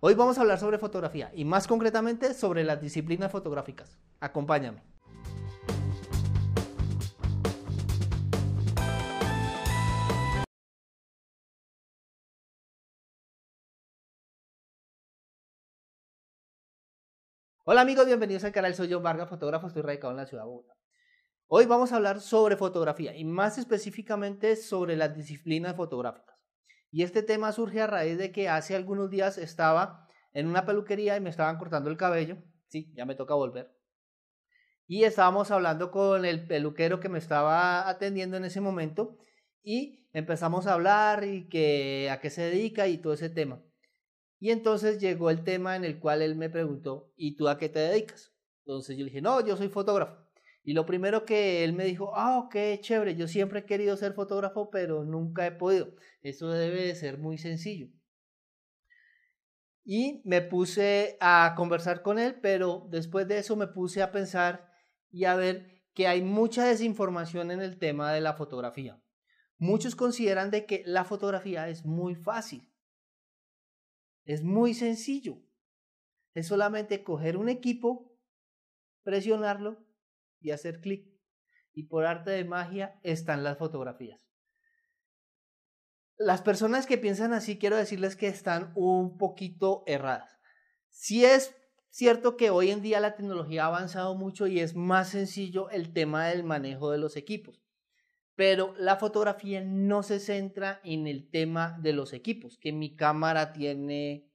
Hoy vamos a hablar sobre fotografía y más concretamente sobre las disciplinas fotográficas. Acompáñame. Hola amigos, bienvenidos al canal, soy John Vargas, fotógrafo, estoy radicado en la ciudad de Bogotá. Hoy vamos a hablar sobre fotografía y más específicamente sobre las disciplinas fotográficas. Y este tema surge a raíz de que hace algunos días estaba en una peluquería y me estaban cortando el cabello, sí, ya me toca volver. Y estábamos hablando con el peluquero que me estaba atendiendo en ese momento y empezamos a hablar y que a qué se dedica y todo ese tema. Y entonces llegó el tema en el cual él me preguntó, ¿y tú a qué te dedicas? Entonces yo le dije, no, yo soy fotógrafo. Y lo primero que él me dijo, ah, ok, chévere, yo siempre he querido ser fotógrafo, pero nunca he podido. Eso debe de ser muy sencillo. Y me puse a conversar con él, pero después de eso me puse a pensar y a ver que hay mucha desinformación en el tema de la fotografía. Muchos consideran de que la fotografía es muy fácil. Es muy sencillo. Es solamente coger un equipo, presionarlo y hacer clic. Y por arte de magia están las fotografías. Las personas que piensan así, quiero decirles que están un poquito erradas. Si es cierto que hoy en día la tecnología ha avanzado mucho y es más sencillo el tema del manejo de los equipos. Pero la fotografía no se centra en el tema de los equipos, que mi cámara tiene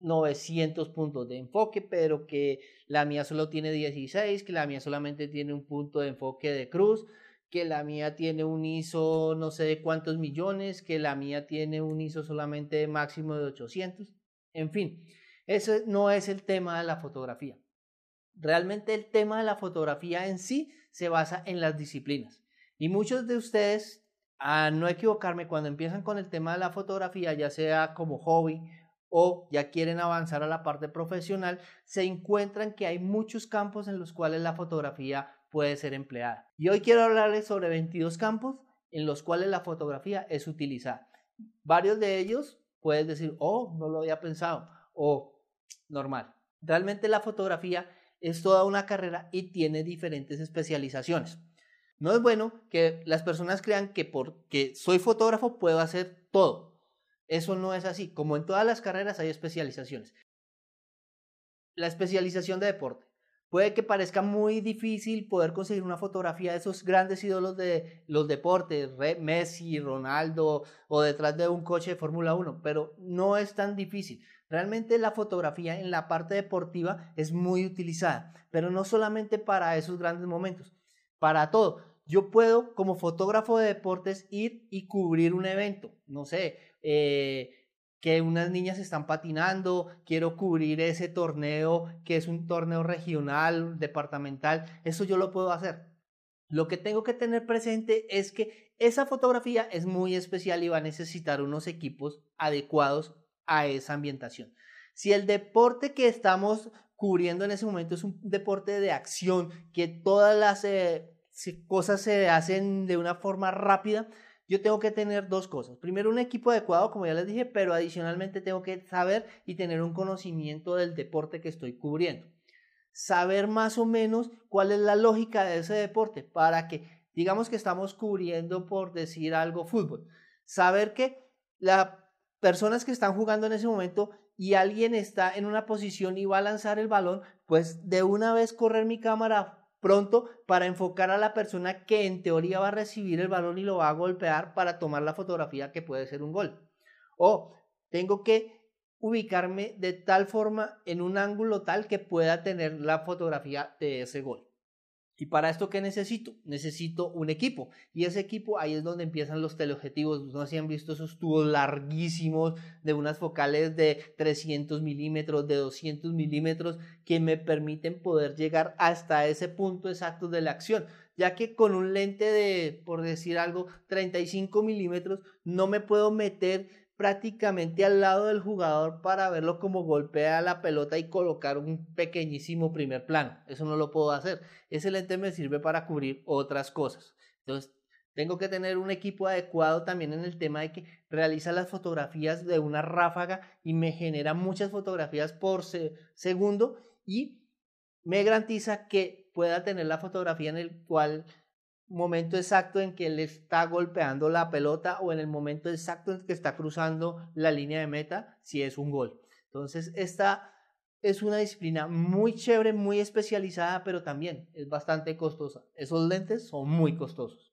900 puntos de enfoque, pero que la mía solo tiene 16, que la mía solamente tiene un punto de enfoque de cruz, que la mía tiene un ISO no sé de cuántos millones, que la mía tiene un ISO solamente máximo de 800. En fin, eso no es el tema de la fotografía. Realmente el tema de la fotografía en sí se basa en las disciplinas. Y muchos de ustedes, a no equivocarme, cuando empiezan con el tema de la fotografía, ya sea como hobby o ya quieren avanzar a la parte profesional, se encuentran que hay muchos campos en los cuales la fotografía puede ser empleada. Y hoy quiero hablarles sobre 22 campos en los cuales la fotografía es utilizada. Varios de ellos puedes decir, oh, no lo había pensado, o normal. Realmente la fotografía es toda una carrera y tiene diferentes especializaciones. No es bueno que las personas crean que porque soy fotógrafo puedo hacer todo. Eso no es así. Como en todas las carreras hay especializaciones. La especialización de deporte. Puede que parezca muy difícil poder conseguir una fotografía de esos grandes ídolos de los deportes, Messi, Ronaldo o detrás de un coche de Fórmula 1, pero no es tan difícil. Realmente la fotografía en la parte deportiva es muy utilizada, pero no solamente para esos grandes momentos, para todo yo puedo como fotógrafo de deportes ir y cubrir un evento, no sé, eh, que unas niñas están patinando, quiero cubrir ese torneo que es un torneo regional, departamental, eso yo lo puedo hacer. Lo que tengo que tener presente es que esa fotografía es muy especial y va a necesitar unos equipos adecuados a esa ambientación. Si el deporte que estamos cubriendo en ese momento es un deporte de acción, que todas las... Eh, cosas se hacen de una forma rápida, yo tengo que tener dos cosas. Primero, un equipo adecuado, como ya les dije, pero adicionalmente tengo que saber y tener un conocimiento del deporte que estoy cubriendo. Saber más o menos cuál es la lógica de ese deporte para que, digamos que estamos cubriendo, por decir algo, fútbol. Saber que las personas que están jugando en ese momento y alguien está en una posición y va a lanzar el balón, pues de una vez correr mi cámara pronto para enfocar a la persona que en teoría va a recibir el balón y lo va a golpear para tomar la fotografía que puede ser un gol. O tengo que ubicarme de tal forma en un ángulo tal que pueda tener la fotografía de ese gol. ¿Y para esto qué necesito? Necesito un equipo. Y ese equipo, ahí es donde empiezan los teleobjetivos. No sé si han visto esos tubos larguísimos de unas focales de 300 milímetros, de 200 milímetros, que me permiten poder llegar hasta ese punto exacto de la acción. Ya que con un lente de, por decir algo, 35 milímetros, no me puedo meter prácticamente al lado del jugador para verlo como golpea la pelota y colocar un pequeñísimo primer plano. Eso no lo puedo hacer. Ese lente me sirve para cubrir otras cosas. Entonces, Tengo que tener un equipo adecuado también en el tema de que realiza las fotografías de una ráfaga y me genera muchas fotografías por segundo y me garantiza que pueda tener la fotografía en el cual momento exacto en que él está golpeando la pelota o en el momento exacto en que está cruzando la línea de meta si es un gol. Entonces, esta es una disciplina muy chévere, muy especializada, pero también es bastante costosa. Esos lentes son muy costosos.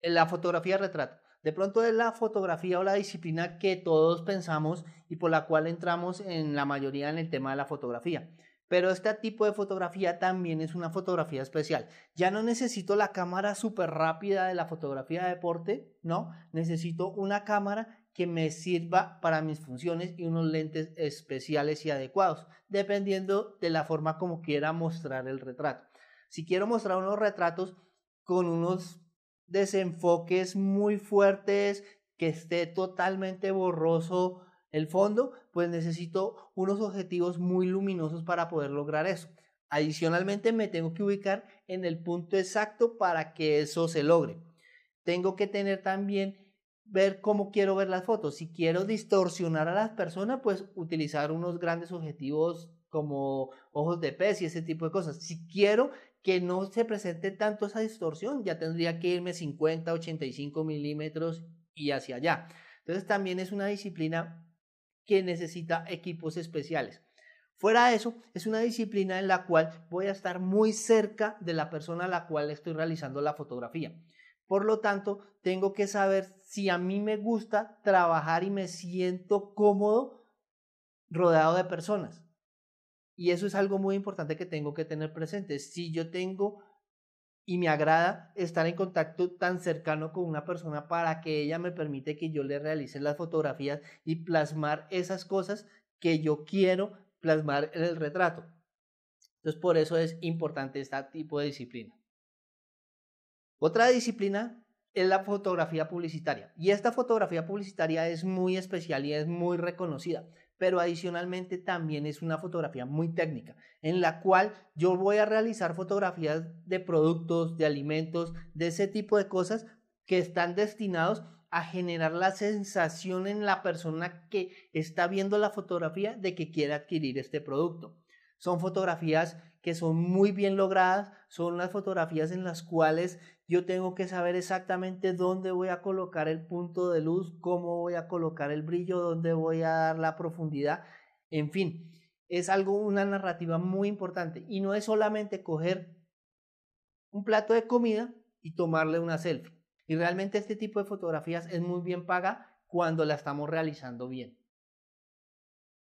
La fotografía retrato. De pronto es la fotografía o la disciplina que todos pensamos y por la cual entramos en la mayoría en el tema de la fotografía. Pero este tipo de fotografía también es una fotografía especial. Ya no necesito la cámara súper rápida de la fotografía de deporte, no. Necesito una cámara que me sirva para mis funciones y unos lentes especiales y adecuados, dependiendo de la forma como quiera mostrar el retrato. Si quiero mostrar unos retratos con unos desenfoques muy fuertes, que esté totalmente borroso el fondo, pues necesito unos objetivos muy luminosos para poder lograr eso. Adicionalmente me tengo que ubicar en el punto exacto para que eso se logre. Tengo que tener también ver cómo quiero ver las fotos. Si quiero distorsionar a las personas, pues utilizar unos grandes objetivos como ojos de pez y ese tipo de cosas. Si quiero que no se presente tanto esa distorsión, ya tendría que irme 50, 85 milímetros y hacia allá. Entonces también es una disciplina que necesita equipos especiales. Fuera de eso, es una disciplina en la cual voy a estar muy cerca de la persona a la cual estoy realizando la fotografía. Por lo tanto, tengo que saber si a mí me gusta trabajar y me siento cómodo rodeado de personas. Y eso es algo muy importante que tengo que tener presente. Si yo tengo y me agrada estar en contacto tan cercano con una persona para que ella me permite que yo le realice las fotografías y plasmar esas cosas que yo quiero plasmar en el retrato. Entonces, por eso es importante este tipo de disciplina. Otra disciplina es la fotografía publicitaria. Y esta fotografía publicitaria es muy especial y es muy reconocida, pero adicionalmente también es una fotografía muy técnica, en la cual yo voy a realizar fotografías de productos, de alimentos, de ese tipo de cosas que están destinados a generar la sensación en la persona que está viendo la fotografía de que quiere adquirir este producto. Son fotografías que son muy bien logradas, son las fotografías en las cuales yo tengo que saber exactamente dónde voy a colocar el punto de luz, cómo voy a colocar el brillo, dónde voy a dar la profundidad, en fin, es algo, una narrativa muy importante y no es solamente coger un plato de comida y tomarle una selfie. Y realmente este tipo de fotografías es muy bien paga cuando la estamos realizando bien.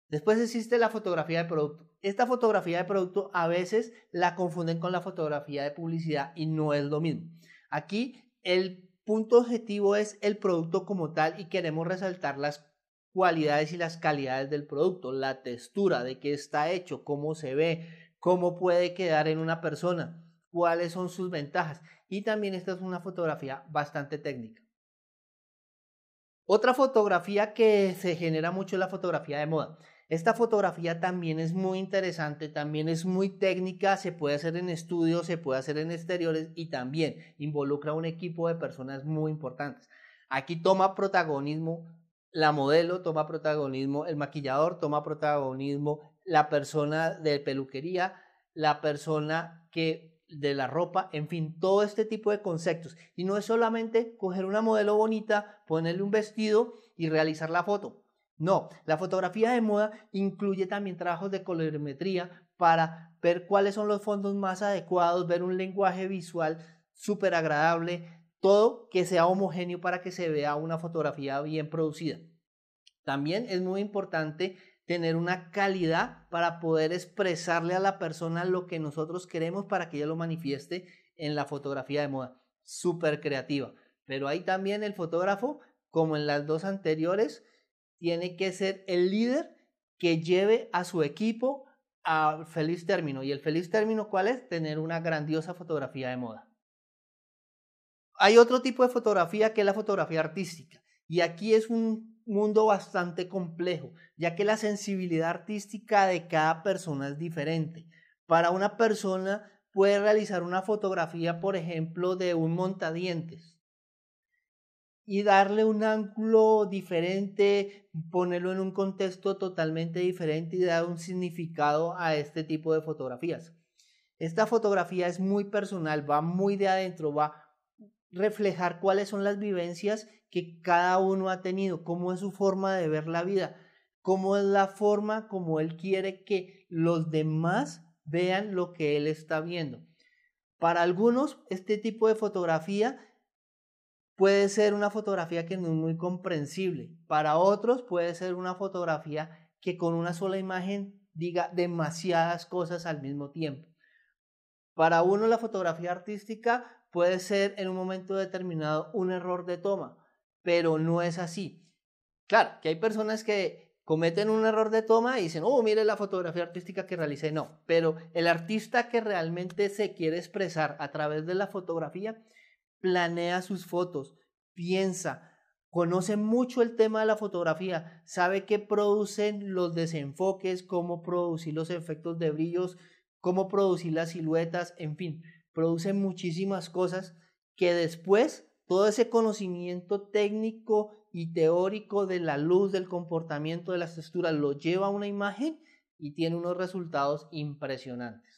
Después existe la fotografía de producto. Esta fotografía de producto a veces la confunden con la fotografía de publicidad y no es lo mismo. Aquí el punto objetivo es el producto como tal y queremos resaltar las cualidades y las calidades del producto, la textura, de qué está hecho, cómo se ve, cómo puede quedar en una persona, cuáles son sus ventajas. Y también esta es una fotografía bastante técnica. Otra fotografía que se genera mucho es la fotografía de moda. Esta fotografía también es muy interesante, también es muy técnica, se puede hacer en estudios, se puede hacer en exteriores y también involucra un equipo de personas muy importantes. Aquí toma protagonismo la modelo, toma protagonismo el maquillador, toma protagonismo la persona de peluquería, la persona que de la ropa, en fin, todo este tipo de conceptos. Y no es solamente coger una modelo bonita, ponerle un vestido y realizar la foto. No, la fotografía de moda incluye también trabajos de colorimetría para ver cuáles son los fondos más adecuados, ver un lenguaje visual súper agradable, todo que sea homogéneo para que se vea una fotografía bien producida. También es muy importante tener una calidad para poder expresarle a la persona lo que nosotros queremos para que ella lo manifieste en la fotografía de moda. Súper creativa. Pero hay también el fotógrafo, como en las dos anteriores, tiene que ser el líder que lleve a su equipo a feliz término. ¿Y el feliz término cuál es? Tener una grandiosa fotografía de moda. Hay otro tipo de fotografía que es la fotografía artística. Y aquí es un mundo bastante complejo, ya que la sensibilidad artística de cada persona es diferente. Para una persona puede realizar una fotografía, por ejemplo, de un montadientes y darle un ángulo diferente, ponerlo en un contexto totalmente diferente y dar un significado a este tipo de fotografías. Esta fotografía es muy personal, va muy de adentro, va a reflejar cuáles son las vivencias que cada uno ha tenido, cómo es su forma de ver la vida, cómo es la forma como él quiere que los demás vean lo que él está viendo. Para algunos, este tipo de fotografía puede ser una fotografía que no es muy comprensible. Para otros puede ser una fotografía que con una sola imagen diga demasiadas cosas al mismo tiempo. Para uno la fotografía artística puede ser en un momento determinado un error de toma, pero no es así. Claro, que hay personas que cometen un error de toma y dicen, oh, mire la fotografía artística que realicé. No, pero el artista que realmente se quiere expresar a través de la fotografía, planea sus fotos, piensa, conoce mucho el tema de la fotografía, sabe qué producen los desenfoques, cómo producir los efectos de brillos, cómo producir las siluetas, en fin, produce muchísimas cosas que después todo ese conocimiento técnico y teórico de la luz, del comportamiento de las texturas, lo lleva a una imagen y tiene unos resultados impresionantes.